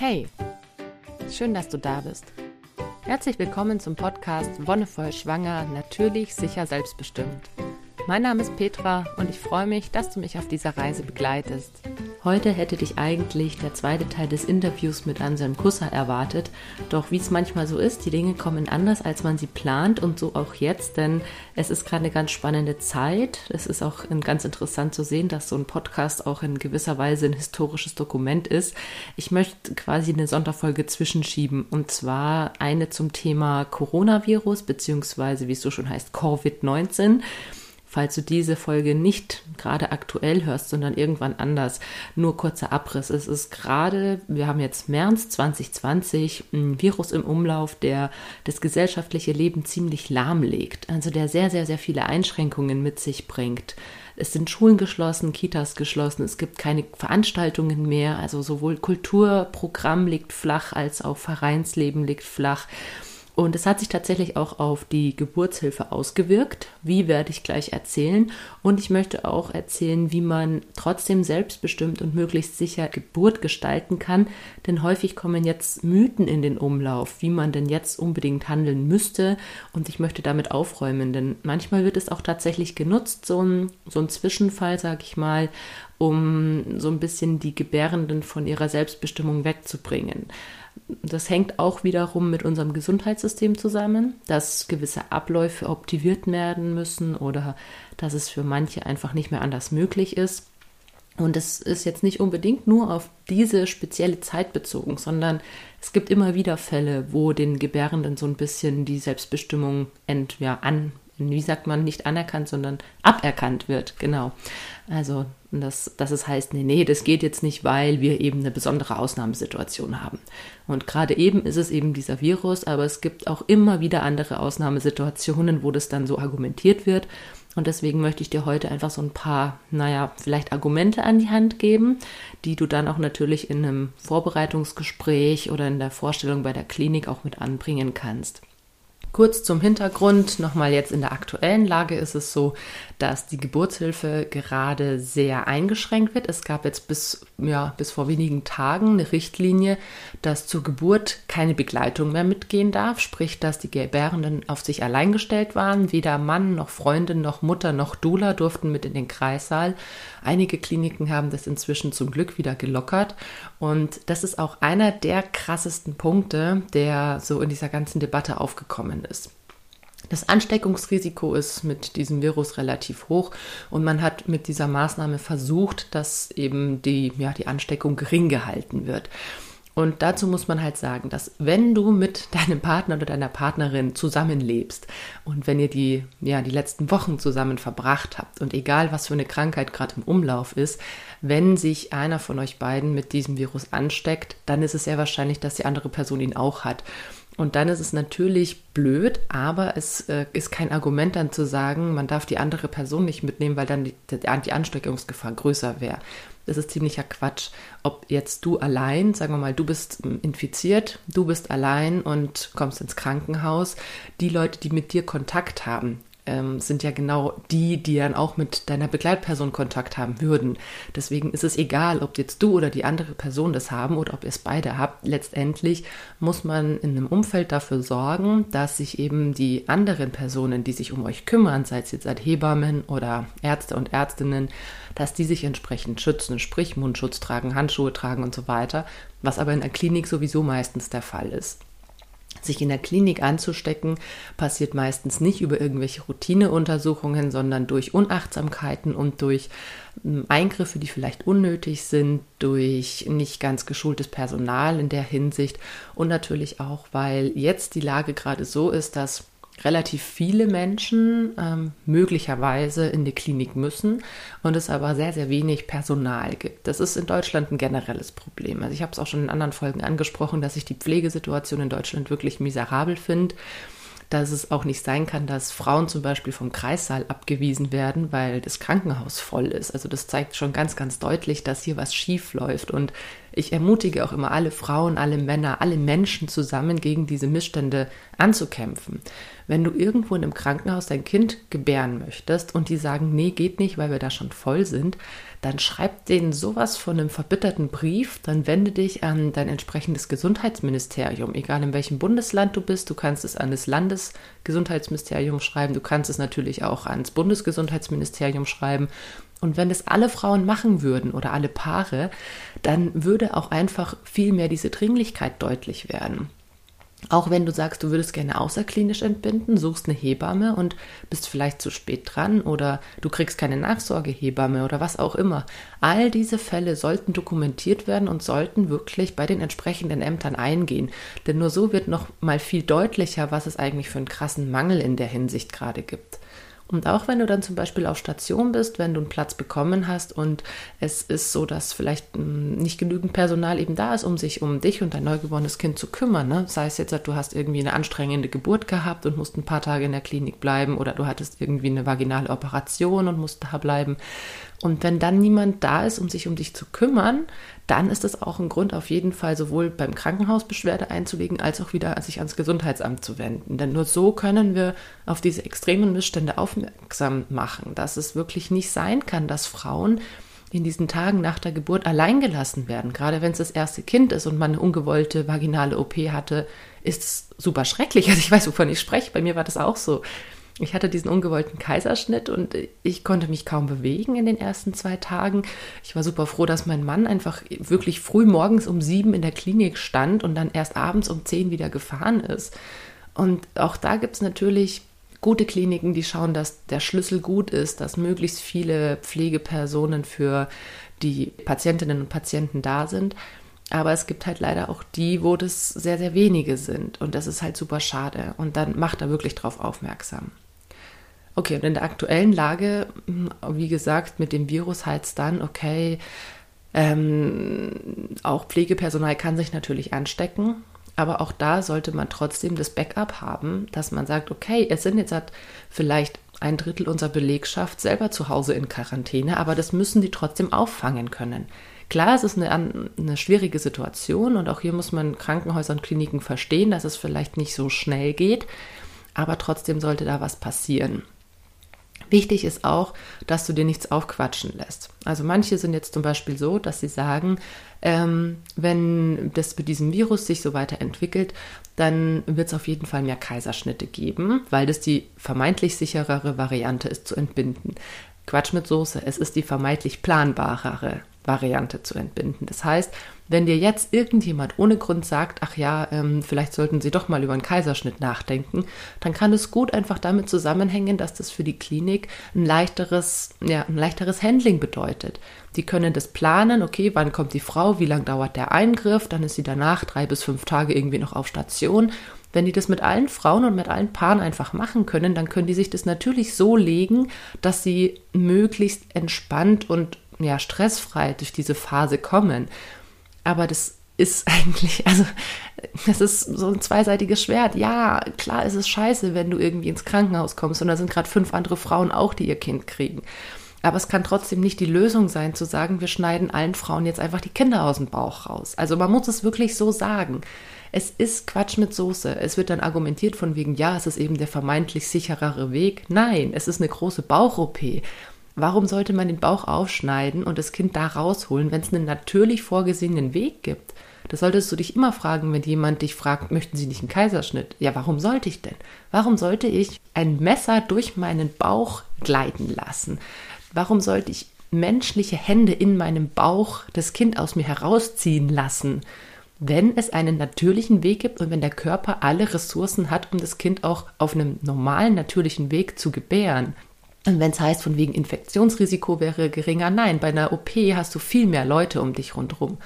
Hey, schön, dass du da bist. Herzlich willkommen zum Podcast Wonnevoll Schwanger, natürlich, sicher, selbstbestimmt. Mein Name ist Petra und ich freue mich, dass du mich auf dieser Reise begleitest. Heute hätte dich eigentlich der zweite Teil des Interviews mit Anselm Kusser erwartet, doch wie es manchmal so ist, die Dinge kommen anders, als man sie plant und so auch jetzt, denn es ist gerade eine ganz spannende Zeit. Es ist auch ganz interessant zu sehen, dass so ein Podcast auch in gewisser Weise ein historisches Dokument ist. Ich möchte quasi eine Sonderfolge zwischenschieben und zwar eine zum Thema Coronavirus, beziehungsweise wie es so schon heißt, Covid-19 falls du diese Folge nicht gerade aktuell hörst, sondern irgendwann anders. Nur kurzer Abriss. Es ist gerade, wir haben jetzt März 2020, ein Virus im Umlauf, der das gesellschaftliche Leben ziemlich lahmlegt. Also der sehr, sehr, sehr viele Einschränkungen mit sich bringt. Es sind Schulen geschlossen, Kitas geschlossen, es gibt keine Veranstaltungen mehr. Also sowohl Kulturprogramm liegt flach als auch Vereinsleben liegt flach. Und es hat sich tatsächlich auch auf die Geburtshilfe ausgewirkt. Wie werde ich gleich erzählen. Und ich möchte auch erzählen, wie man trotzdem selbstbestimmt und möglichst sicher Geburt gestalten kann. Denn häufig kommen jetzt Mythen in den Umlauf, wie man denn jetzt unbedingt handeln müsste. Und ich möchte damit aufräumen, denn manchmal wird es auch tatsächlich genutzt, so ein, so ein Zwischenfall, sag ich mal, um so ein bisschen die Gebärenden von ihrer Selbstbestimmung wegzubringen. Das hängt auch wiederum mit unserem Gesundheitssystem zusammen, dass gewisse Abläufe optimiert werden müssen oder dass es für manche einfach nicht mehr anders möglich ist. Und es ist jetzt nicht unbedingt nur auf diese spezielle Zeit bezogen, sondern es gibt immer wieder Fälle, wo den Gebärenden so ein bisschen die Selbstbestimmung ent, ja, an, wie sagt man, nicht anerkannt, sondern aberkannt wird. Genau. Also, dass, dass es heißt, nee, nee, das geht jetzt nicht, weil wir eben eine besondere Ausnahmesituation haben. Und gerade eben ist es eben dieser Virus, aber es gibt auch immer wieder andere Ausnahmesituationen, wo das dann so argumentiert wird. Und deswegen möchte ich dir heute einfach so ein paar, naja, vielleicht Argumente an die Hand geben, die du dann auch natürlich in einem Vorbereitungsgespräch oder in der Vorstellung bei der Klinik auch mit anbringen kannst. Kurz zum Hintergrund, nochmal jetzt in der aktuellen Lage ist es so, dass die Geburtshilfe gerade sehr eingeschränkt wird. Es gab jetzt bis, ja, bis vor wenigen Tagen eine Richtlinie, dass zur Geburt keine Begleitung mehr mitgehen darf, sprich, dass die Gebärenden auf sich allein gestellt waren. Weder Mann noch Freundin noch Mutter noch Dula durften mit in den Kreissaal. Einige Kliniken haben das inzwischen zum Glück wieder gelockert und das ist auch einer der krassesten Punkte, der so in dieser ganzen Debatte aufgekommen ist. Das Ansteckungsrisiko ist mit diesem Virus relativ hoch und man hat mit dieser Maßnahme versucht, dass eben die, ja, die Ansteckung gering gehalten wird. Und dazu muss man halt sagen, dass wenn du mit deinem Partner oder deiner Partnerin zusammenlebst und wenn ihr die, ja, die letzten Wochen zusammen verbracht habt und egal was für eine Krankheit gerade im Umlauf ist, wenn sich einer von euch beiden mit diesem Virus ansteckt, dann ist es sehr wahrscheinlich, dass die andere Person ihn auch hat. Und dann ist es natürlich blöd, aber es äh, ist kein Argument dann zu sagen, man darf die andere Person nicht mitnehmen, weil dann die, die Ansteckungsgefahr größer wäre. Das ist ziemlicher Quatsch. Ob jetzt du allein, sagen wir mal, du bist ähm, infiziert, du bist allein und kommst ins Krankenhaus, die Leute, die mit dir Kontakt haben, ähm, sind ja genau die, die dann auch mit deiner Begleitperson Kontakt haben würden. Deswegen ist es egal, ob jetzt du oder die andere Person das haben oder ob ihr es beide habt. Letztendlich muss man in einem Umfeld dafür sorgen, dass sich eben die anderen Personen, die sich um euch kümmern, sei es jetzt als Hebammen oder Ärzte und Ärztinnen, dass die sich entsprechend schützen, sprich Mundschutz tragen, Handschuhe tragen und so weiter, was aber in der Klinik sowieso meistens der Fall ist. Sich in der Klinik anzustecken, passiert meistens nicht über irgendwelche Routineuntersuchungen, sondern durch Unachtsamkeiten und durch hm, Eingriffe, die vielleicht unnötig sind, durch nicht ganz geschultes Personal in der Hinsicht. Und natürlich auch, weil jetzt die Lage gerade so ist, dass relativ viele Menschen ähm, möglicherweise in die Klinik müssen und es aber sehr, sehr wenig Personal gibt. Das ist in Deutschland ein generelles Problem. Also ich habe es auch schon in anderen Folgen angesprochen, dass ich die Pflegesituation in Deutschland wirklich miserabel finde dass es auch nicht sein kann, dass Frauen zum Beispiel vom Kreissaal abgewiesen werden, weil das Krankenhaus voll ist. Also das zeigt schon ganz, ganz deutlich, dass hier was schief läuft. Und ich ermutige auch immer alle Frauen, alle Männer, alle Menschen zusammen gegen diese Missstände anzukämpfen. Wenn du irgendwo in einem Krankenhaus dein Kind gebären möchtest und die sagen, nee, geht nicht, weil wir da schon voll sind, dann schreib denen sowas von einem verbitterten Brief, dann wende dich an dein entsprechendes Gesundheitsministerium, egal in welchem Bundesland du bist, du kannst es an das Landesgesundheitsministerium schreiben, du kannst es natürlich auch ans Bundesgesundheitsministerium schreiben und wenn das alle Frauen machen würden oder alle Paare, dann würde auch einfach viel mehr diese Dringlichkeit deutlich werden. Auch wenn du sagst, du würdest gerne außerklinisch entbinden, suchst eine Hebamme und bist vielleicht zu spät dran oder du kriegst keine Nachsorgehebamme oder was auch immer. All diese Fälle sollten dokumentiert werden und sollten wirklich bei den entsprechenden Ämtern eingehen. Denn nur so wird noch mal viel deutlicher, was es eigentlich für einen krassen Mangel in der Hinsicht gerade gibt. Und auch wenn du dann zum Beispiel auf Station bist, wenn du einen Platz bekommen hast und es ist so, dass vielleicht hm, nicht genügend Personal eben da ist, um sich um dich und dein neugeborenes Kind zu kümmern. Ne? Sei es jetzt, du hast irgendwie eine anstrengende Geburt gehabt und musst ein paar Tage in der Klinik bleiben oder du hattest irgendwie eine vaginale Operation und musst da bleiben. Und wenn dann niemand da ist, um sich um dich zu kümmern, dann ist es auch ein Grund, auf jeden Fall sowohl beim Krankenhaus Beschwerde einzulegen, als auch wieder sich ans Gesundheitsamt zu wenden. Denn nur so können wir auf diese extremen Missstände aufmerksam machen, dass es wirklich nicht sein kann, dass Frauen in diesen Tagen nach der Geburt allein gelassen werden. Gerade wenn es das erste Kind ist und man eine ungewollte vaginale OP hatte, ist es super schrecklich. Also ich weiß, wovon ich spreche. Bei mir war das auch so. Ich hatte diesen ungewollten Kaiserschnitt und ich konnte mich kaum bewegen in den ersten zwei Tagen. Ich war super froh, dass mein Mann einfach wirklich früh morgens um sieben in der Klinik stand und dann erst abends um zehn wieder gefahren ist. Und auch da gibt es natürlich gute Kliniken, die schauen, dass der Schlüssel gut ist, dass möglichst viele Pflegepersonen für die Patientinnen und Patienten da sind. Aber es gibt halt leider auch die, wo das sehr, sehr wenige sind. Und das ist halt super schade. Und dann macht er wirklich drauf aufmerksam. Okay, und in der aktuellen Lage, hm, wie gesagt, mit dem Virus heißt es dann, okay, ähm, auch Pflegepersonal kann sich natürlich anstecken, aber auch da sollte man trotzdem das Backup haben, dass man sagt, okay, es sind jetzt halt vielleicht ein Drittel unserer Belegschaft selber zu Hause in Quarantäne, aber das müssen die trotzdem auffangen können. Klar, es ist eine, eine schwierige Situation und auch hier muss man Krankenhäuser und Kliniken verstehen, dass es vielleicht nicht so schnell geht, aber trotzdem sollte da was passieren. Wichtig ist auch, dass du dir nichts aufquatschen lässt. Also manche sind jetzt zum Beispiel so, dass sie sagen, ähm, wenn das mit diesem Virus sich so weiterentwickelt, dann wird es auf jeden Fall mehr Kaiserschnitte geben, weil das die vermeintlich sicherere Variante ist zu entbinden. Quatsch mit Soße, es ist die vermeintlich planbarere Variante zu entbinden. Das heißt, wenn dir jetzt irgendjemand ohne Grund sagt, ach ja, ähm, vielleicht sollten Sie doch mal über einen Kaiserschnitt nachdenken, dann kann es gut einfach damit zusammenhängen, dass das für die Klinik ein leichteres, ja, ein leichteres Handling bedeutet. Die können das planen, okay, wann kommt die Frau, wie lange dauert der Eingriff, dann ist sie danach drei bis fünf Tage irgendwie noch auf Station. Wenn die das mit allen Frauen und mit allen Paaren einfach machen können, dann können die sich das natürlich so legen, dass sie möglichst entspannt und ja, stressfrei durch diese Phase kommen. Aber das ist eigentlich, also das ist so ein zweiseitiges Schwert. Ja, klar ist es scheiße, wenn du irgendwie ins Krankenhaus kommst und da sind gerade fünf andere Frauen auch, die ihr Kind kriegen. Aber es kann trotzdem nicht die Lösung sein, zu sagen, wir schneiden allen Frauen jetzt einfach die Kinder aus dem Bauch raus. Also man muss es wirklich so sagen. Es ist Quatsch mit Soße. Es wird dann argumentiert von wegen, ja, es ist eben der vermeintlich sicherere Weg. Nein, es ist eine große Bauch-OP. Warum sollte man den Bauch aufschneiden und das Kind da rausholen, wenn es einen natürlich vorgesehenen Weg gibt? Das solltest du dich immer fragen, wenn jemand dich fragt, möchten Sie nicht einen Kaiserschnitt? Ja, warum sollte ich denn? Warum sollte ich ein Messer durch meinen Bauch gleiten lassen? Warum sollte ich menschliche Hände in meinem Bauch das Kind aus mir herausziehen lassen? Wenn es einen natürlichen Weg gibt und wenn der Körper alle Ressourcen hat, um das Kind auch auf einem normalen, natürlichen Weg zu gebären. Wenn es heißt, von wegen Infektionsrisiko wäre geringer, nein, bei einer OP hast du viel mehr Leute um dich rundherum.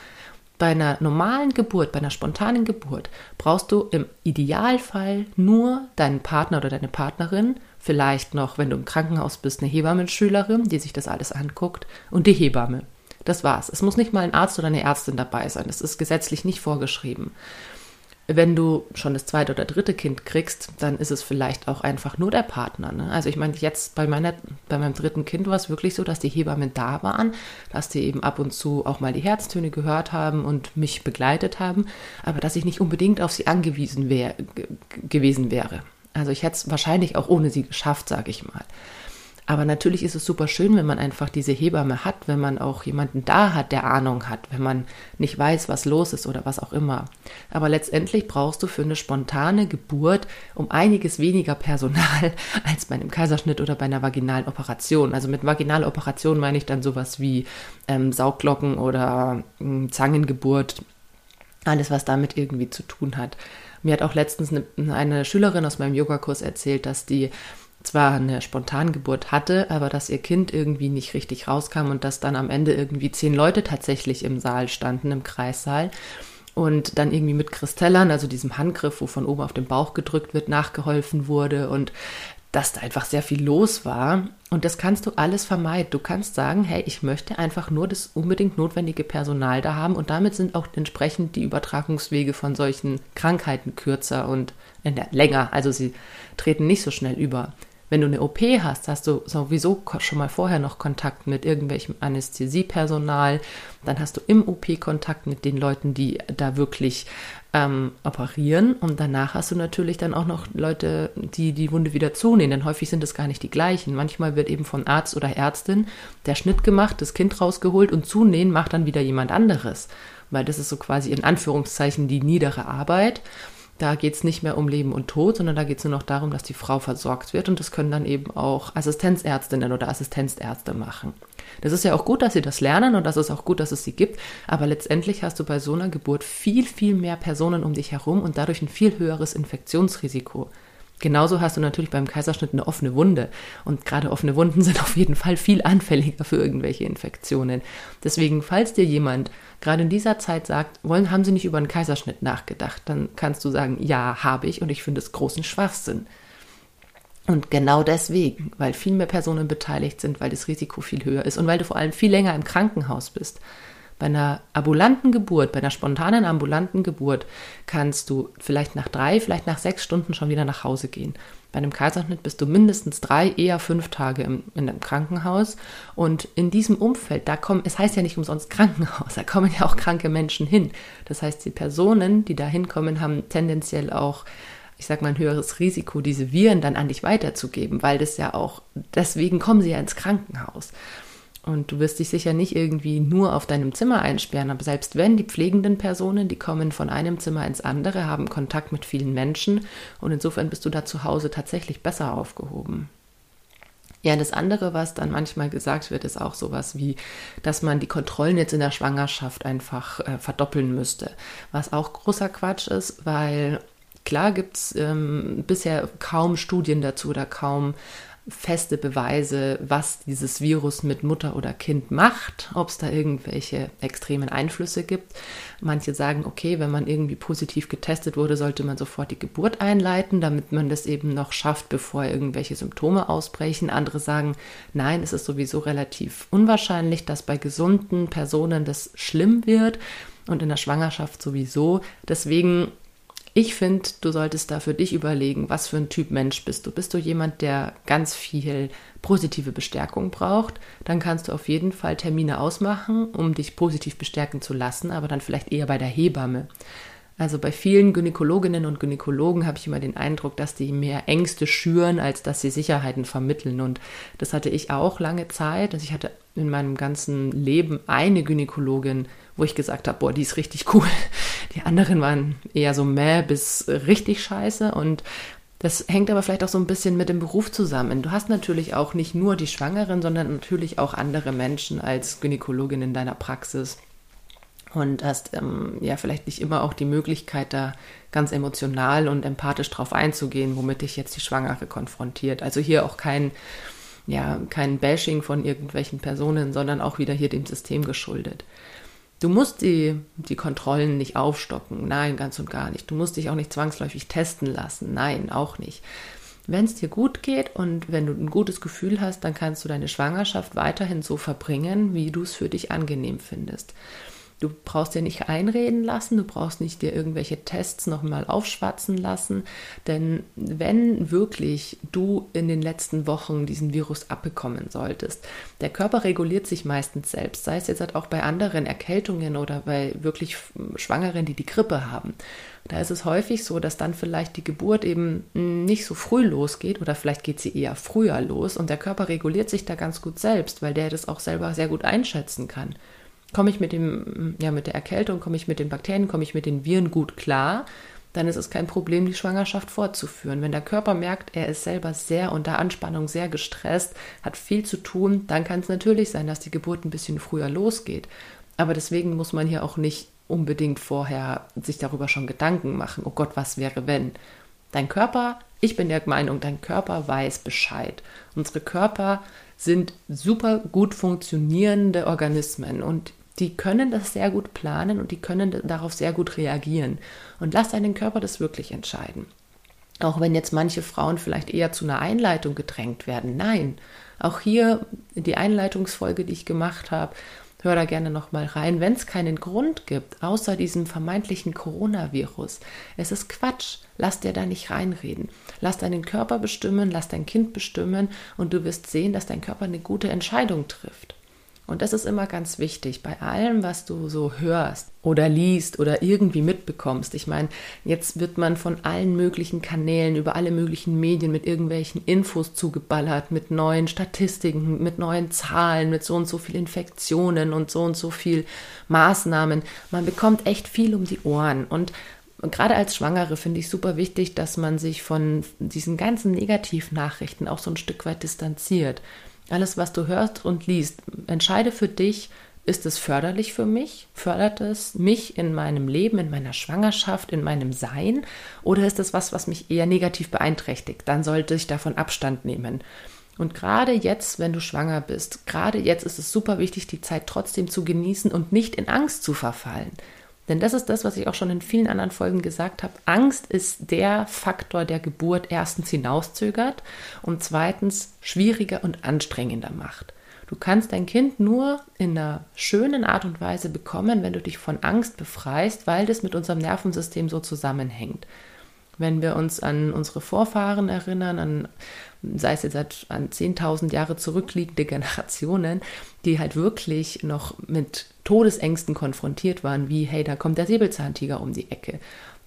Bei einer normalen Geburt, bei einer spontanen Geburt, brauchst du im Idealfall nur deinen Partner oder deine Partnerin, vielleicht noch, wenn du im Krankenhaus bist, eine Hebammenschülerin, die sich das alles anguckt, und die Hebamme. Das war's. Es muss nicht mal ein Arzt oder eine Ärztin dabei sein. Das ist gesetzlich nicht vorgeschrieben. Wenn du schon das zweite oder dritte Kind kriegst, dann ist es vielleicht auch einfach nur der Partner. Ne? Also ich meine, jetzt bei, meiner, bei meinem dritten Kind war es wirklich so, dass die Hebammen da waren, dass die eben ab und zu auch mal die Herztöne gehört haben und mich begleitet haben, aber dass ich nicht unbedingt auf sie angewiesen wär, gewesen wäre. Also ich hätte es wahrscheinlich auch ohne sie geschafft, sage ich mal. Aber natürlich ist es super schön, wenn man einfach diese Hebamme hat, wenn man auch jemanden da hat, der Ahnung hat, wenn man nicht weiß, was los ist oder was auch immer. Aber letztendlich brauchst du für eine spontane Geburt um einiges weniger Personal als bei einem Kaiserschnitt oder bei einer vaginalen Operation. Also mit vaginaler Operation meine ich dann sowas wie ähm, Saugglocken oder ähm, Zangengeburt, alles, was damit irgendwie zu tun hat. Mir hat auch letztens eine, eine Schülerin aus meinem Yogakurs erzählt, dass die zwar eine Spontangeburt hatte, aber dass ihr Kind irgendwie nicht richtig rauskam und dass dann am Ende irgendwie zehn Leute tatsächlich im Saal standen, im Kreissaal. Und dann irgendwie mit Kristellern, also diesem Handgriff, wo von oben auf den Bauch gedrückt wird, nachgeholfen wurde und dass da einfach sehr viel los war. Und das kannst du alles vermeiden. Du kannst sagen, hey, ich möchte einfach nur das unbedingt notwendige Personal da haben und damit sind auch entsprechend die Übertragungswege von solchen Krankheiten kürzer und länger. Also sie treten nicht so schnell über. Wenn du eine OP hast, hast du sowieso schon mal vorher noch Kontakt mit irgendwelchem Anästhesiepersonal. Dann hast du im OP Kontakt mit den Leuten, die da wirklich ähm, operieren. Und danach hast du natürlich dann auch noch Leute, die die Wunde wieder zunähen. Denn häufig sind es gar nicht die gleichen. Manchmal wird eben von Arzt oder Ärztin der Schnitt gemacht, das Kind rausgeholt und zunähen macht dann wieder jemand anderes. Weil das ist so quasi in Anführungszeichen die niedere Arbeit. Da geht es nicht mehr um Leben und Tod, sondern da geht es nur noch darum, dass die Frau versorgt wird und das können dann eben auch Assistenzärztinnen oder Assistenzärzte machen. Das ist ja auch gut, dass sie das lernen und das ist auch gut, dass es sie gibt, aber letztendlich hast du bei so einer Geburt viel, viel mehr Personen um dich herum und dadurch ein viel höheres Infektionsrisiko. Genauso hast du natürlich beim Kaiserschnitt eine offene Wunde. Und gerade offene Wunden sind auf jeden Fall viel anfälliger für irgendwelche Infektionen. Deswegen, falls dir jemand gerade in dieser Zeit sagt, wollen, haben Sie nicht über einen Kaiserschnitt nachgedacht, dann kannst du sagen, ja, habe ich und ich finde es großen Schwachsinn. Und genau deswegen, weil viel mehr Personen beteiligt sind, weil das Risiko viel höher ist und weil du vor allem viel länger im Krankenhaus bist. Bei einer ambulanten Geburt, bei einer spontanen ambulanten Geburt kannst du vielleicht nach drei, vielleicht nach sechs Stunden schon wieder nach Hause gehen. Bei einem Kaiserschnitt bist du mindestens drei, eher fünf Tage im, in einem Krankenhaus. Und in diesem Umfeld, da kommen, es heißt ja nicht umsonst Krankenhaus, da kommen ja auch kranke Menschen hin. Das heißt, die Personen, die da hinkommen, haben tendenziell auch ich sag mal, ein höheres Risiko, diese Viren dann an dich weiterzugeben, weil das ja auch, deswegen kommen sie ja ins Krankenhaus. Und du wirst dich sicher nicht irgendwie nur auf deinem Zimmer einsperren, aber selbst wenn die pflegenden Personen, die kommen von einem Zimmer ins andere, haben Kontakt mit vielen Menschen und insofern bist du da zu Hause tatsächlich besser aufgehoben. Ja, das andere, was dann manchmal gesagt wird, ist auch sowas wie, dass man die Kontrollen jetzt in der Schwangerschaft einfach äh, verdoppeln müsste. Was auch großer Quatsch ist, weil klar gibt es ähm, bisher kaum Studien dazu oder kaum feste Beweise, was dieses Virus mit Mutter oder Kind macht, ob es da irgendwelche extremen Einflüsse gibt. Manche sagen, okay, wenn man irgendwie positiv getestet wurde, sollte man sofort die Geburt einleiten, damit man das eben noch schafft, bevor irgendwelche Symptome ausbrechen. Andere sagen, nein, es ist sowieso relativ unwahrscheinlich, dass bei gesunden Personen das schlimm wird und in der Schwangerschaft sowieso. Deswegen ich finde, du solltest da für dich überlegen, was für ein Typ Mensch bist du. Bist du jemand, der ganz viel positive Bestärkung braucht? Dann kannst du auf jeden Fall Termine ausmachen, um dich positiv bestärken zu lassen, aber dann vielleicht eher bei der Hebamme. Also bei vielen Gynäkologinnen und Gynäkologen habe ich immer den Eindruck, dass die mehr Ängste schüren, als dass sie Sicherheiten vermitteln. Und das hatte ich auch lange Zeit. Also ich hatte in meinem ganzen Leben eine Gynäkologin, wo ich gesagt habe, boah, die ist richtig cool. Die anderen waren eher so mäh bis richtig scheiße. Und das hängt aber vielleicht auch so ein bisschen mit dem Beruf zusammen. Du hast natürlich auch nicht nur die Schwangeren, sondern natürlich auch andere Menschen als Gynäkologin in deiner Praxis und hast ähm, ja vielleicht nicht immer auch die Möglichkeit, da ganz emotional und empathisch drauf einzugehen, womit dich jetzt die Schwangere konfrontiert. Also hier auch kein, ja, kein Bashing von irgendwelchen Personen, sondern auch wieder hier dem System geschuldet. Du musst die, die Kontrollen nicht aufstocken, nein, ganz und gar nicht. Du musst dich auch nicht zwangsläufig testen lassen, nein, auch nicht. Wenn es dir gut geht und wenn du ein gutes Gefühl hast, dann kannst du deine Schwangerschaft weiterhin so verbringen, wie du es für dich angenehm findest. Du brauchst dir nicht einreden lassen, du brauchst nicht dir irgendwelche Tests nochmal aufschwatzen lassen, denn wenn wirklich du in den letzten Wochen diesen Virus abbekommen solltest, der Körper reguliert sich meistens selbst, sei es jetzt halt auch bei anderen Erkältungen oder bei wirklich Schwangeren, die die Grippe haben. Da ist es häufig so, dass dann vielleicht die Geburt eben nicht so früh losgeht oder vielleicht geht sie eher früher los und der Körper reguliert sich da ganz gut selbst, weil der das auch selber sehr gut einschätzen kann. Komme ich mit dem, ja, mit der Erkältung, komme ich mit den Bakterien, komme ich mit den Viren gut klar, dann ist es kein Problem, die Schwangerschaft fortzuführen. Wenn der Körper merkt, er ist selber sehr unter Anspannung, sehr gestresst, hat viel zu tun, dann kann es natürlich sein, dass die Geburt ein bisschen früher losgeht. Aber deswegen muss man hier auch nicht unbedingt vorher sich darüber schon Gedanken machen, oh Gott, was wäre wenn? Dein Körper, ich bin der Meinung, dein Körper weiß Bescheid. Unsere Körper sind super gut funktionierende Organismen und die können das sehr gut planen und die können darauf sehr gut reagieren. Und lass deinen Körper das wirklich entscheiden. Auch wenn jetzt manche Frauen vielleicht eher zu einer Einleitung gedrängt werden. Nein, auch hier die Einleitungsfolge, die ich gemacht habe, hör da gerne nochmal rein, wenn es keinen Grund gibt, außer diesem vermeintlichen Coronavirus. Es ist Quatsch. Lass dir da nicht reinreden. Lass deinen Körper bestimmen, lass dein Kind bestimmen und du wirst sehen, dass dein Körper eine gute Entscheidung trifft. Und das ist immer ganz wichtig bei allem, was du so hörst oder liest oder irgendwie mitbekommst. Ich meine, jetzt wird man von allen möglichen Kanälen über alle möglichen Medien mit irgendwelchen Infos zugeballert, mit neuen Statistiken, mit neuen Zahlen, mit so und so viel Infektionen und so und so viel Maßnahmen. Man bekommt echt viel um die Ohren und gerade als Schwangere finde ich super wichtig, dass man sich von diesen ganzen Negativnachrichten auch so ein Stück weit distanziert. Alles, was du hörst und liest, entscheide für dich, ist es förderlich für mich? Fördert es mich in meinem Leben, in meiner Schwangerschaft, in meinem Sein? Oder ist es was, was mich eher negativ beeinträchtigt? Dann sollte ich davon Abstand nehmen. Und gerade jetzt, wenn du schwanger bist, gerade jetzt ist es super wichtig, die Zeit trotzdem zu genießen und nicht in Angst zu verfallen. Denn das ist das, was ich auch schon in vielen anderen Folgen gesagt habe. Angst ist der Faktor, der Geburt erstens hinauszögert und zweitens schwieriger und anstrengender macht. Du kannst dein Kind nur in einer schönen Art und Weise bekommen, wenn du dich von Angst befreist, weil das mit unserem Nervensystem so zusammenhängt. Wenn wir uns an unsere Vorfahren erinnern, an, sei es jetzt an 10.000 Jahre zurückliegende Generationen, die halt wirklich noch mit Todesängsten konfrontiert waren, wie, hey, da kommt der Säbelzahntiger um die Ecke.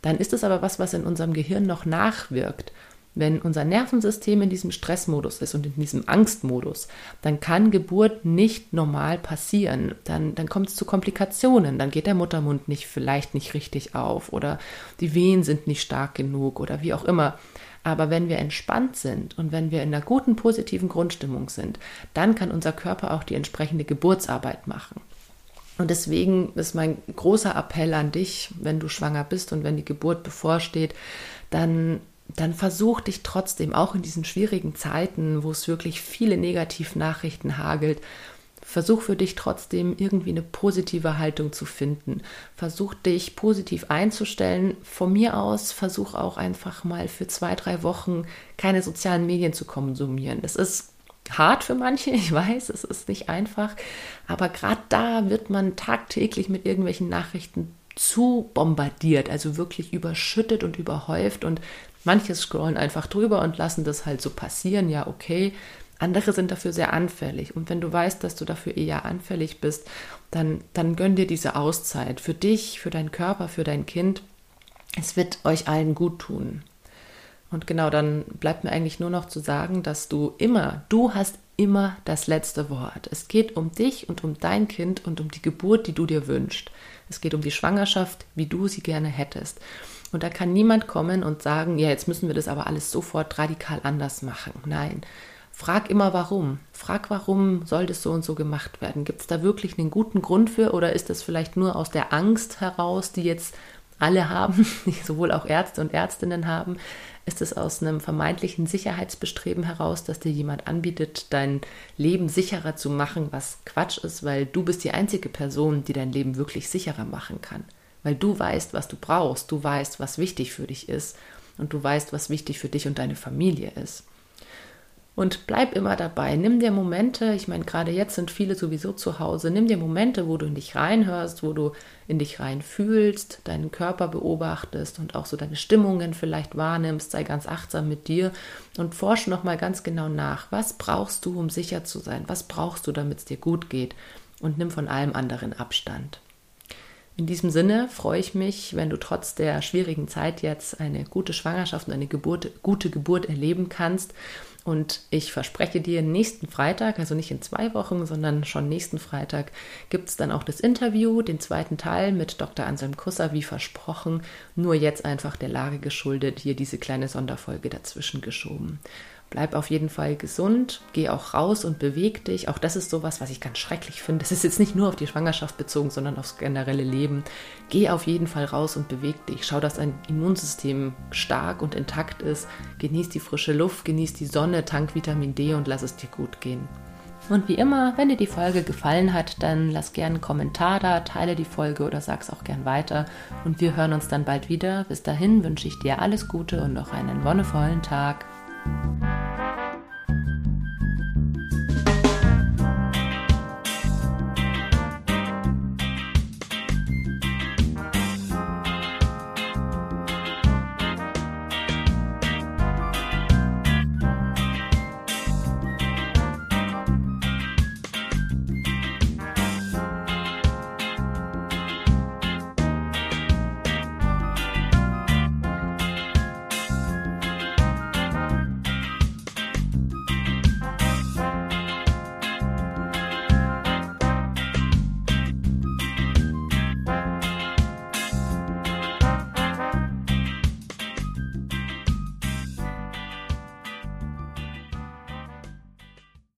Dann ist es aber was, was in unserem Gehirn noch nachwirkt. Wenn unser Nervensystem in diesem Stressmodus ist und in diesem Angstmodus, dann kann Geburt nicht normal passieren. Dann, dann kommt es zu Komplikationen. Dann geht der Muttermund nicht, vielleicht nicht richtig auf oder die Wehen sind nicht stark genug oder wie auch immer. Aber wenn wir entspannt sind und wenn wir in einer guten, positiven Grundstimmung sind, dann kann unser Körper auch die entsprechende Geburtsarbeit machen. Und deswegen ist mein großer Appell an dich, wenn du schwanger bist und wenn die Geburt bevorsteht, dann dann versuch dich trotzdem, auch in diesen schwierigen Zeiten, wo es wirklich viele Negativnachrichten hagelt, versuch für dich trotzdem irgendwie eine positive Haltung zu finden. Versuch dich positiv einzustellen. Von mir aus versuch auch einfach mal für zwei, drei Wochen keine sozialen Medien zu konsumieren. Es ist hart für manche, ich weiß, es ist nicht einfach, aber gerade da wird man tagtäglich mit irgendwelchen Nachrichten zu bombardiert, also wirklich überschüttet und überhäuft und manche scrollen einfach drüber und lassen das halt so passieren, ja, okay. Andere sind dafür sehr anfällig. Und wenn du weißt, dass du dafür eher anfällig bist, dann, dann gönn dir diese Auszeit für dich, für deinen Körper, für dein Kind. Es wird euch allen gut tun. Und genau, dann bleibt mir eigentlich nur noch zu sagen, dass du immer, du hast immer das letzte Wort. Es geht um dich und um dein Kind und um die Geburt, die du dir wünschst. Es geht um die Schwangerschaft, wie du sie gerne hättest. Und da kann niemand kommen und sagen, ja, jetzt müssen wir das aber alles sofort radikal anders machen. Nein. Frag immer warum. Frag, warum soll das so und so gemacht werden? Gibt es da wirklich einen guten Grund für oder ist das vielleicht nur aus der Angst heraus, die jetzt alle haben, sowohl auch Ärzte und Ärztinnen haben? Ist es aus einem vermeintlichen Sicherheitsbestreben heraus, dass dir jemand anbietet, dein Leben sicherer zu machen, was Quatsch ist, weil du bist die einzige Person, die dein Leben wirklich sicherer machen kann? Weil du weißt, was du brauchst, du weißt, was wichtig für dich ist und du weißt, was wichtig für dich und deine Familie ist. Und bleib immer dabei. Nimm dir Momente, ich meine, gerade jetzt sind viele sowieso zu Hause, nimm dir Momente, wo du in dich reinhörst, wo du in dich rein fühlst, deinen Körper beobachtest und auch so deine Stimmungen vielleicht wahrnimmst, sei ganz achtsam mit dir und forsch nochmal ganz genau nach. Was brauchst du, um sicher zu sein? Was brauchst du, damit es dir gut geht? Und nimm von allem anderen Abstand. In diesem Sinne freue ich mich, wenn du trotz der schwierigen Zeit jetzt eine gute Schwangerschaft und eine Geburt, gute Geburt erleben kannst. Und ich verspreche dir, nächsten Freitag, also nicht in zwei Wochen, sondern schon nächsten Freitag, gibt es dann auch das Interview, den zweiten Teil mit Dr. Anselm Kusser, wie versprochen. Nur jetzt einfach der Lage geschuldet, hier diese kleine Sonderfolge dazwischen geschoben. Bleib auf jeden Fall gesund, geh auch raus und beweg dich. Auch das ist sowas, was ich ganz schrecklich finde. Das ist jetzt nicht nur auf die Schwangerschaft bezogen, sondern aufs generelle Leben. Geh auf jeden Fall raus und beweg dich. Schau, dass dein Immunsystem stark und intakt ist. Genieß die frische Luft, genieß die Sonne, tank Vitamin D und lass es dir gut gehen. Und wie immer, wenn dir die Folge gefallen hat, dann lass gerne einen Kommentar da, teile die Folge oder sag's auch gern weiter. Und wir hören uns dann bald wieder. Bis dahin wünsche ich dir alles Gute und noch einen wonnevollen Tag. Bye.